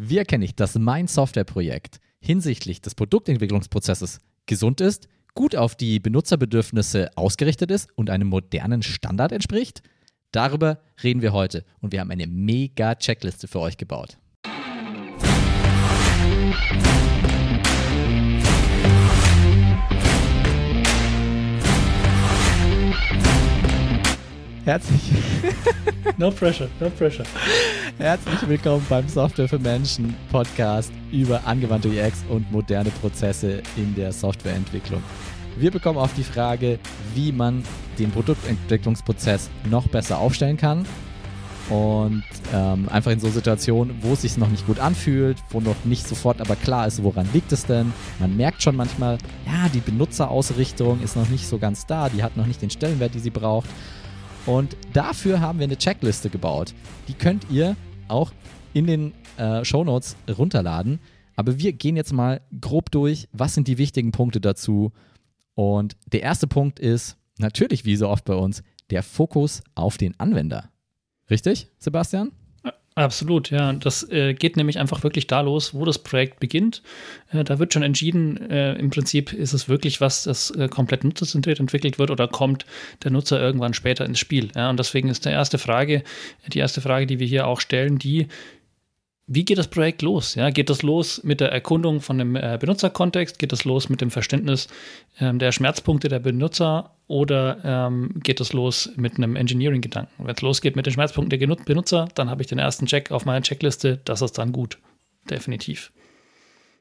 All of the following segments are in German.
Wie erkenne ich, dass mein Softwareprojekt hinsichtlich des Produktentwicklungsprozesses gesund ist, gut auf die Benutzerbedürfnisse ausgerichtet ist und einem modernen Standard entspricht? Darüber reden wir heute und wir haben eine mega Checkliste für euch gebaut. Herzlich. no pressure, no pressure. Herzlich willkommen beim Software für Menschen Podcast über angewandte UX und moderne Prozesse in der Softwareentwicklung. Wir bekommen auf die Frage, wie man den Produktentwicklungsprozess noch besser aufstellen kann und ähm, einfach in so Situationen, wo es sich noch nicht gut anfühlt, wo noch nicht sofort aber klar ist, woran liegt es denn. Man merkt schon manchmal, ja, die Benutzerausrichtung ist noch nicht so ganz da, die hat noch nicht den Stellenwert, die sie braucht. Und dafür haben wir eine Checkliste gebaut. Die könnt ihr auch in den äh, Show Notes runterladen. Aber wir gehen jetzt mal grob durch, was sind die wichtigen Punkte dazu. Und der erste Punkt ist natürlich, wie so oft bei uns, der Fokus auf den Anwender. Richtig, Sebastian? Absolut, ja. Das äh, geht nämlich einfach wirklich da los, wo das Projekt beginnt. Äh, da wird schon entschieden, äh, im Prinzip ist es wirklich was, das äh, komplett nutzerzentriert entwickelt wird oder kommt der Nutzer irgendwann später ins Spiel. Ja? Und deswegen ist die erste Frage, die erste Frage, die wir hier auch stellen, die, wie geht das Projekt los? Ja, geht das los mit der Erkundung von dem äh, Benutzerkontext? Geht das los mit dem Verständnis ähm, der Schmerzpunkte der Benutzer? Oder ähm, geht das los mit einem Engineering-Gedanken? Wenn es losgeht mit den Schmerzpunkten der Benutzer, dann habe ich den ersten Check auf meiner Checkliste. Das ist dann gut. Definitiv.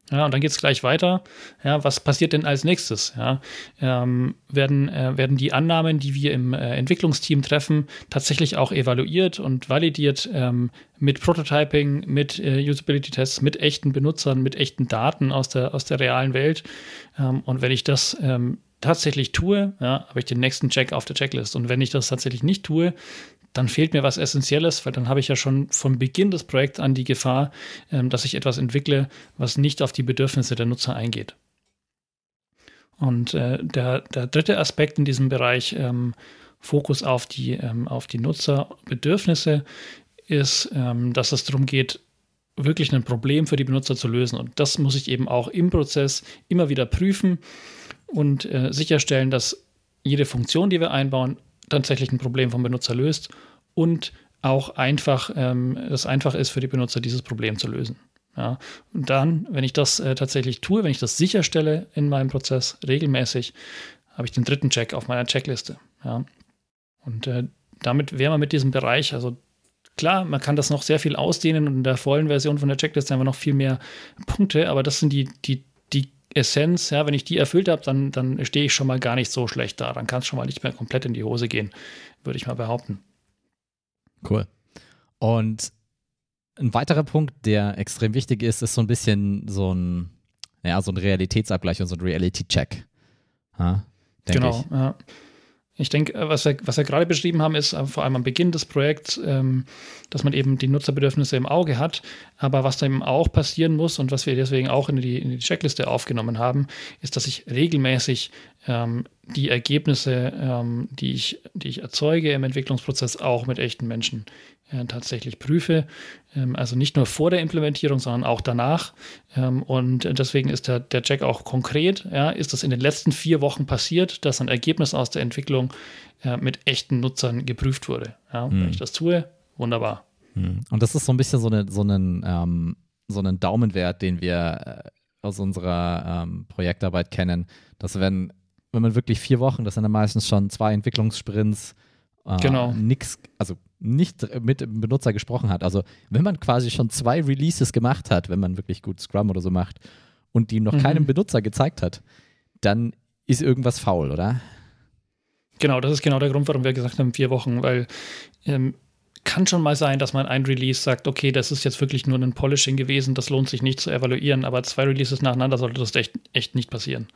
Ja, und dann geht es gleich weiter. Ja, was passiert denn als nächstes? Ja, ähm, werden, äh, werden die Annahmen, die wir im äh, Entwicklungsteam treffen, tatsächlich auch evaluiert und validiert ähm, mit Prototyping, mit äh, Usability-Tests, mit echten Benutzern, mit echten Daten aus der, aus der realen Welt? Ähm, und wenn ich das ähm, tatsächlich tue, ja, habe ich den nächsten Check auf der Checklist. Und wenn ich das tatsächlich nicht tue, dann fehlt mir was Essentielles, weil dann habe ich ja schon von Beginn des Projekts an die Gefahr, ähm, dass ich etwas entwickle, was nicht auf die Bedürfnisse der Nutzer eingeht. Und äh, der, der dritte Aspekt in diesem Bereich, ähm, Fokus auf die, ähm, auf die Nutzerbedürfnisse, ist, ähm, dass es darum geht, wirklich ein Problem für die Benutzer zu lösen. Und das muss ich eben auch im Prozess immer wieder prüfen und äh, sicherstellen, dass jede Funktion, die wir einbauen, tatsächlich ein Problem vom Benutzer löst und auch einfach, ähm, es einfach ist für die Benutzer, dieses Problem zu lösen. Ja, und dann, wenn ich das äh, tatsächlich tue, wenn ich das sicherstelle in meinem Prozess regelmäßig, habe ich den dritten Check auf meiner Checkliste. Ja. Und äh, damit wäre man mit diesem Bereich, also klar, man kann das noch sehr viel ausdehnen und in der vollen Version von der Checkliste haben wir noch viel mehr Punkte, aber das sind die, die, die Essenz, ja, wenn ich die erfüllt habe, dann, dann stehe ich schon mal gar nicht so schlecht da. Dann kann es schon mal nicht mehr komplett in die Hose gehen, würde ich mal behaupten. Cool. Und ein weiterer Punkt, der extrem wichtig ist, ist so ein bisschen so ein, ja, so ein Realitätsabgleich und so ein Reality-Check. Ja, genau, ich. ja. Ich denke, äh, was wir, was wir gerade beschrieben haben, ist äh, vor allem am Beginn des Projekts, ähm, dass man eben die Nutzerbedürfnisse im Auge hat. Aber was da eben auch passieren muss und was wir deswegen auch in die, in die Checkliste aufgenommen haben, ist, dass ich regelmäßig ähm, die Ergebnisse, ähm, die, ich, die ich erzeuge im Entwicklungsprozess, auch mit echten Menschen tatsächlich prüfe. Ähm, also nicht nur vor der Implementierung, sondern auch danach. Ähm, und deswegen ist der, der Check auch konkret. Ja, ist das in den letzten vier Wochen passiert, dass ein Ergebnis aus der Entwicklung äh, mit echten Nutzern geprüft wurde? Ja, hm. Wenn ich das tue, wunderbar. Hm. Und das ist so ein bisschen so, eine, so, einen, ähm, so einen Daumenwert, den wir äh, aus unserer ähm, Projektarbeit kennen, dass wenn, wenn man wirklich vier Wochen, das sind dann meistens schon zwei Entwicklungssprints, äh, genau. nix, also nicht mit dem Benutzer gesprochen hat. Also wenn man quasi schon zwei Releases gemacht hat, wenn man wirklich gut Scrum oder so macht und die noch mhm. keinem Benutzer gezeigt hat, dann ist irgendwas faul, oder? Genau, das ist genau der Grund, warum wir gesagt haben, vier Wochen, weil ähm, kann schon mal sein, dass man ein Release sagt, okay, das ist jetzt wirklich nur ein Polishing gewesen, das lohnt sich nicht zu evaluieren, aber zwei Releases nacheinander sollte das echt, echt nicht passieren.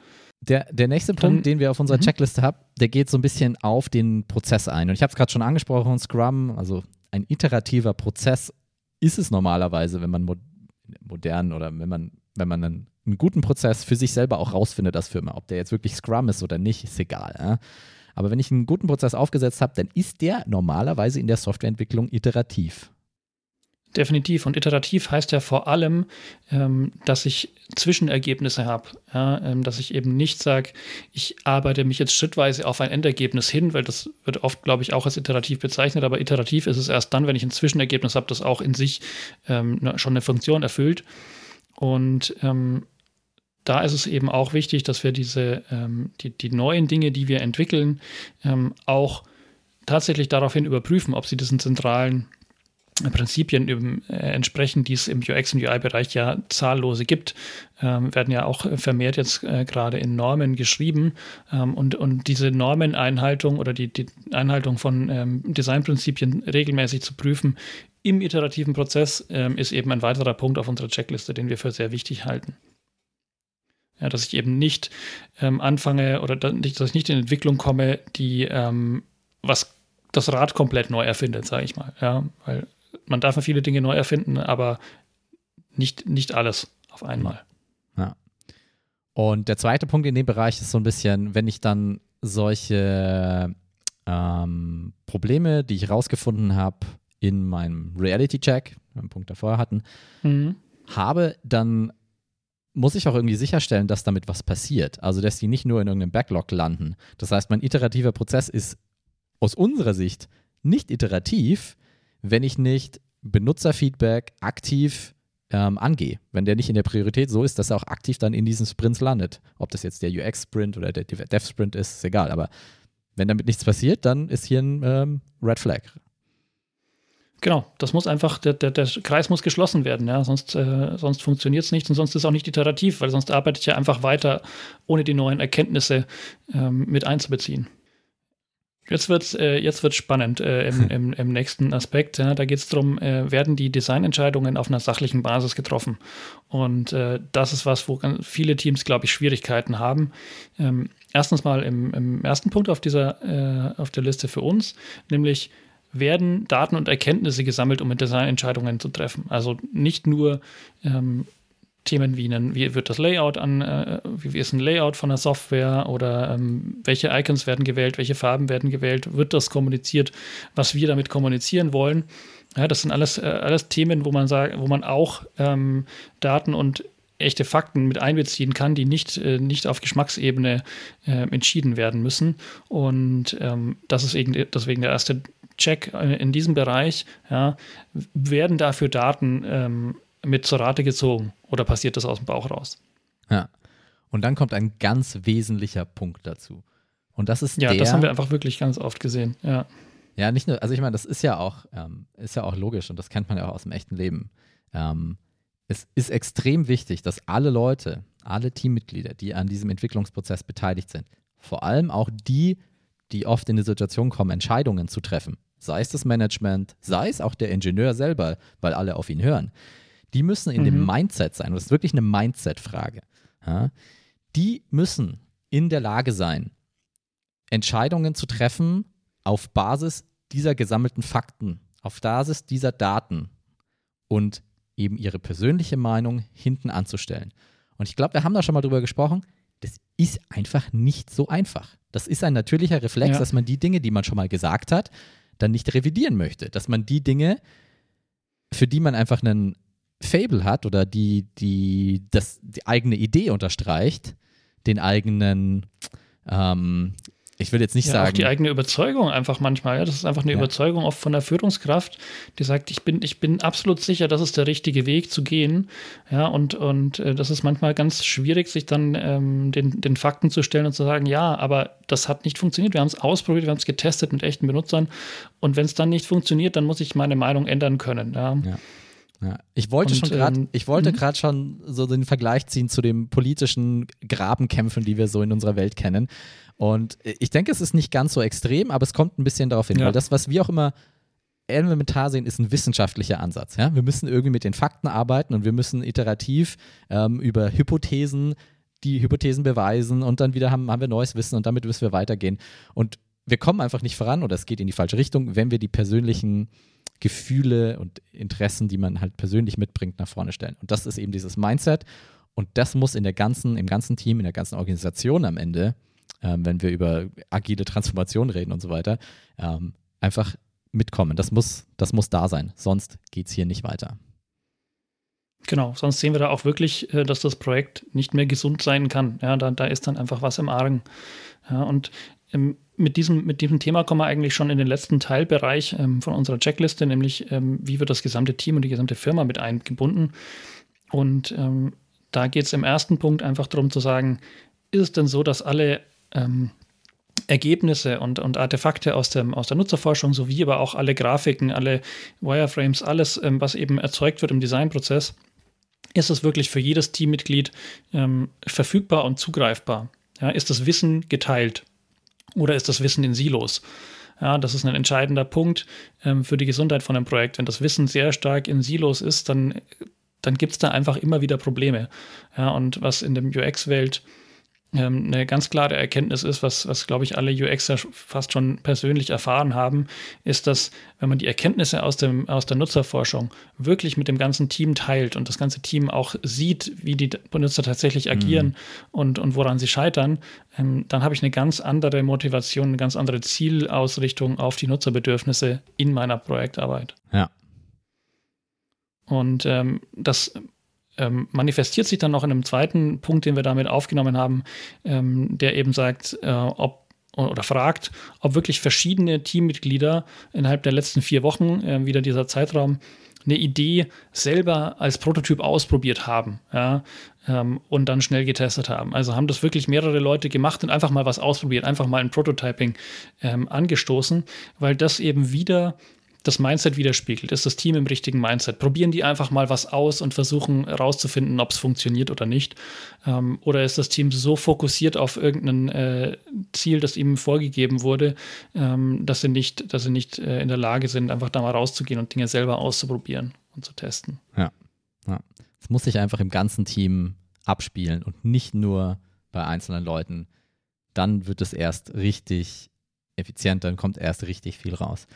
Der, der nächste Punkt, Dann, den wir auf unserer mhm. Checkliste haben, der geht so ein bisschen auf den Prozess ein. Und ich habe es gerade schon angesprochen, Scrum, also ein iterativer Prozess ist es normalerweise, wenn man mo modern oder wenn man, wenn man einen, einen, guten Prozess für sich selber auch rausfindet als Firma. Ob der jetzt wirklich Scrum ist oder nicht, ist egal. Ja? Aber wenn ich einen guten Prozess aufgesetzt habe, dann ist der normalerweise in der Softwareentwicklung iterativ. Definitiv. Und iterativ heißt ja vor allem, ähm, dass ich Zwischenergebnisse habe. Ja, ähm, dass ich eben nicht sage, ich arbeite mich jetzt schrittweise auf ein Endergebnis hin, weil das wird oft, glaube ich, auch als iterativ bezeichnet. Aber iterativ ist es erst dann, wenn ich ein Zwischenergebnis habe, das auch in sich ähm, ne, schon eine Funktion erfüllt. Und ähm, da ist es eben auch wichtig, dass wir diese, ähm, die, die neuen Dinge, die wir entwickeln, ähm, auch tatsächlich daraufhin überprüfen, ob sie diesen zentralen Prinzipien eben, äh, entsprechen, die es im UX- und UI-Bereich ja zahllose gibt, ähm, werden ja auch vermehrt jetzt äh, gerade in Normen geschrieben. Ähm, und, und diese Normeneinhaltung oder die, die Einhaltung von ähm, Designprinzipien regelmäßig zu prüfen im iterativen Prozess ähm, ist eben ein weiterer Punkt auf unserer Checkliste, den wir für sehr wichtig halten. Ja, dass ich eben nicht ähm, anfange oder dass ich nicht in Entwicklung komme, die ähm, was das Rad komplett neu erfindet, sage ich mal. Ja, weil man darf viele Dinge neu erfinden, aber nicht, nicht alles auf einmal. Ja. Und der zweite Punkt in dem Bereich ist so ein bisschen, wenn ich dann solche ähm, Probleme, die ich rausgefunden habe in meinem Reality-Check, einen Punkt davor hatten, mhm. habe, dann muss ich auch irgendwie sicherstellen, dass damit was passiert. Also, dass die nicht nur in irgendeinem Backlog landen. Das heißt, mein iterativer Prozess ist aus unserer Sicht nicht iterativ, wenn ich nicht Benutzerfeedback aktiv ähm, angehe. Wenn der nicht in der Priorität so ist, dass er auch aktiv dann in diesen Sprints landet. Ob das jetzt der UX-Sprint oder der Dev-Sprint ist, ist egal. Aber wenn damit nichts passiert, dann ist hier ein ähm, Red Flag. Genau, das muss einfach, der, der, der Kreis muss geschlossen werden, ja, sonst, äh, sonst funktioniert es nicht und sonst ist es auch nicht iterativ, weil sonst arbeitet ja einfach weiter, ohne die neuen Erkenntnisse ähm, mit einzubeziehen. Jetzt wird äh, jetzt wird's spannend äh, im, im, im, nächsten Aspekt. Ja, da geht es darum, äh, werden die Designentscheidungen auf einer sachlichen Basis getroffen? Und äh, das ist was, wo viele Teams, glaube ich, Schwierigkeiten haben. Ähm, erstens mal im, im, ersten Punkt auf dieser äh, auf der Liste für uns, nämlich werden Daten und Erkenntnisse gesammelt, um mit Designentscheidungen zu treffen. Also nicht nur ähm, Themen wie, einen, wie wird das Layout an, äh, wie ist ein Layout von der Software oder ähm, welche Icons werden gewählt, welche Farben werden gewählt, wird das kommuniziert, was wir damit kommunizieren wollen. Ja, das sind alles, äh, alles Themen, wo man sagt, wo man auch ähm, Daten und echte Fakten mit einbeziehen kann, die nicht, äh, nicht auf Geschmacksebene äh, entschieden werden müssen. Und ähm, das ist eben deswegen der erste Check in diesem Bereich. Ja, werden dafür Daten ähm, mit zur Rate gezogen oder passiert das aus dem Bauch raus? Ja. Und dann kommt ein ganz wesentlicher Punkt dazu. Und das ist ja, der, das haben wir einfach wirklich ganz oft gesehen. Ja. Ja, nicht nur, also ich meine, das ist ja auch, ähm, ist ja auch logisch und das kennt man ja auch aus dem echten Leben. Ähm, es ist extrem wichtig, dass alle Leute, alle Teammitglieder, die an diesem Entwicklungsprozess beteiligt sind, vor allem auch die, die oft in die Situation kommen, Entscheidungen zu treffen, sei es das Management, sei es auch der Ingenieur selber, weil alle auf ihn hören, die müssen in mhm. dem Mindset sein. Das ist wirklich eine Mindset-Frage. Ja? Die müssen in der Lage sein, Entscheidungen zu treffen auf Basis dieser gesammelten Fakten, auf Basis dieser Daten und eben ihre persönliche Meinung hinten anzustellen. Und ich glaube, wir haben da schon mal drüber gesprochen. Das ist einfach nicht so einfach. Das ist ein natürlicher Reflex, ja. dass man die Dinge, die man schon mal gesagt hat, dann nicht revidieren möchte. Dass man die Dinge, für die man einfach einen Fable hat oder die, die das, die eigene Idee unterstreicht, den eigenen, ähm, ich will jetzt nicht ja, sagen. Auch die eigene Überzeugung einfach manchmal. Ja, das ist einfach eine ja. Überzeugung oft von der Führungskraft, die sagt, ich bin, ich bin absolut sicher, das ist der richtige Weg zu gehen. Ja, und, und äh, das ist manchmal ganz schwierig, sich dann ähm, den, den Fakten zu stellen und zu sagen, ja, aber das hat nicht funktioniert. Wir haben es ausprobiert, wir haben es getestet mit echten Benutzern. Und wenn es dann nicht funktioniert, dann muss ich meine Meinung ändern können. Ja. ja. Ja, ich wollte Und, schon gerade, ähm, ich wollte gerade mhm. schon so den Vergleich ziehen zu den politischen Grabenkämpfen, die wir so in unserer Welt kennen. Und ich denke, es ist nicht ganz so extrem, aber es kommt ein bisschen darauf hin, ja. weil das, was wir auch immer elementar sehen, ist ein wissenschaftlicher Ansatz. Ja? Wir müssen irgendwie mit den Fakten arbeiten und wir müssen iterativ ähm, über Hypothesen die Hypothesen beweisen und dann wieder haben, haben wir neues Wissen und damit müssen wir weitergehen. Und wir kommen einfach nicht voran oder es geht in die falsche Richtung, wenn wir die persönlichen Gefühle und Interessen, die man halt persönlich mitbringt, nach vorne stellen. Und das ist eben dieses Mindset. Und das muss in der ganzen, im ganzen Team, in der ganzen Organisation am Ende, ähm, wenn wir über agile Transformation reden und so weiter, ähm, einfach mitkommen. Das muss, das muss da sein, sonst geht es hier nicht weiter. Genau, sonst sehen wir da auch wirklich, äh, dass das Projekt nicht mehr gesund sein kann. Ja, da, da ist dann einfach was im Argen. Ja, und mit, diesem, mit diesem Thema kommen wir eigentlich schon in den letzten Teilbereich ähm, von unserer Checkliste, nämlich ähm, wie wird das gesamte Team und die gesamte Firma mit eingebunden. Und ähm, da geht es im ersten Punkt einfach darum zu sagen, ist es denn so, dass alle ähm, Ergebnisse und, und Artefakte aus, dem, aus der Nutzerforschung sowie aber auch alle Grafiken, alle Wireframes, alles, ähm, was eben erzeugt wird im Designprozess, ist es wirklich für jedes Teammitglied ähm, verfügbar und zugreifbar? Ja, ist das Wissen geteilt oder ist das Wissen in Silos? Ja, das ist ein entscheidender Punkt ähm, für die Gesundheit von einem Projekt. Wenn das Wissen sehr stark in Silos ist, dann, dann gibt es da einfach immer wieder Probleme. Ja, und was in der UX-Welt ähm, eine ganz klare Erkenntnis ist, was, was glaube ich, alle UXer fast schon persönlich erfahren haben, ist, dass wenn man die Erkenntnisse aus, dem, aus der Nutzerforschung wirklich mit dem ganzen Team teilt und das ganze Team auch sieht, wie die Benutzer tatsächlich mhm. agieren mhm. und, und woran sie scheitern, ähm, dann habe ich eine ganz andere Motivation, eine ganz andere Zielausrichtung auf die Nutzerbedürfnisse in meiner Projektarbeit. Ja. Und ähm, das ähm, manifestiert sich dann noch in einem zweiten Punkt, den wir damit aufgenommen haben, ähm, der eben sagt, äh, ob oder fragt, ob wirklich verschiedene Teammitglieder innerhalb der letzten vier Wochen, äh, wieder dieser Zeitraum, eine Idee selber als Prototyp ausprobiert haben ja, ähm, und dann schnell getestet haben. Also haben das wirklich mehrere Leute gemacht und einfach mal was ausprobiert, einfach mal ein Prototyping ähm, angestoßen, weil das eben wieder das Mindset widerspiegelt. Ist das Team im richtigen Mindset? Probieren die einfach mal was aus und versuchen herauszufinden, ob es funktioniert oder nicht? Ähm, oder ist das Team so fokussiert auf irgendein äh, Ziel, das ihm vorgegeben wurde, ähm, dass sie nicht, dass sie nicht äh, in der Lage sind, einfach da mal rauszugehen und Dinge selber auszuprobieren und zu testen? Ja. ja. Es muss sich einfach im ganzen Team abspielen und nicht nur bei einzelnen Leuten. Dann wird es erst richtig effizient, dann kommt erst richtig viel raus.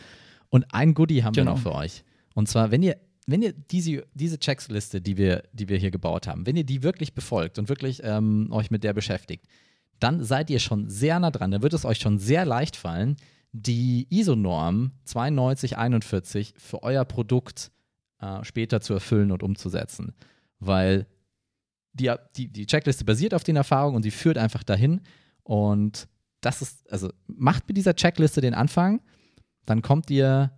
Und ein Goodie haben genau. wir noch für euch. Und zwar, wenn ihr, wenn ihr diese, diese Checkliste, die wir, die wir hier gebaut haben, wenn ihr die wirklich befolgt und wirklich ähm, euch mit der beschäftigt, dann seid ihr schon sehr nah dran. Dann wird es euch schon sehr leicht fallen, die ISO-Norm 9241 für euer Produkt äh, später zu erfüllen und umzusetzen. Weil die, die, die Checkliste basiert auf den Erfahrungen und sie führt einfach dahin. Und das ist, also macht mit dieser Checkliste den Anfang dann kommt ihr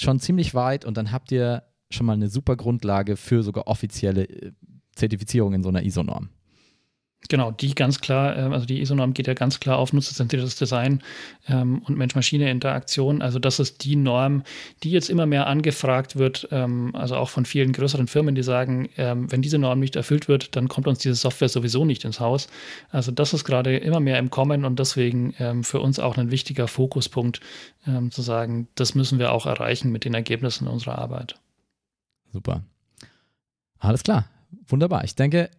schon ziemlich weit und dann habt ihr schon mal eine super Grundlage für sogar offizielle äh, Zertifizierung in so einer ISO-Norm. Genau, die ganz klar, ähm, also die ISO-Norm geht ja ganz klar auf nutzerzentriertes Design ähm, und Mensch-Maschine-Interaktion. Also das ist die Norm, die jetzt immer mehr angefragt wird, ähm, also auch von vielen größeren Firmen, die sagen, wenn diese Norm nicht erfüllt wird, dann kommt uns diese Software sowieso nicht ins Haus. Also das ist gerade immer mehr im Kommen und deswegen für uns auch ein wichtiger Fokuspunkt, zu sagen, das müssen wir auch erreichen mit den Ergebnissen unserer Arbeit. Super. Alles klar. Wunderbar. Ich denke,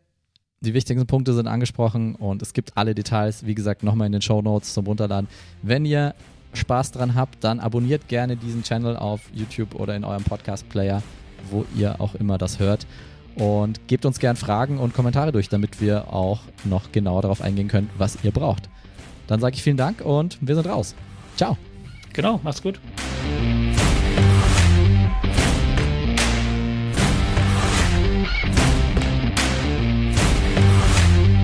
die wichtigsten Punkte sind angesprochen und es gibt alle Details, wie gesagt, nochmal in den Show Notes zum Runterladen. Wenn ihr Spaß dran habt, dann abonniert gerne diesen Channel auf YouTube oder in eurem Podcast-Player, wo ihr auch immer das hört. Und gebt uns gern Fragen und Kommentare durch, damit wir auch noch genauer darauf eingehen können, was ihr braucht. Dann sage ich vielen Dank und wir sind raus. Ciao. Genau, macht's gut.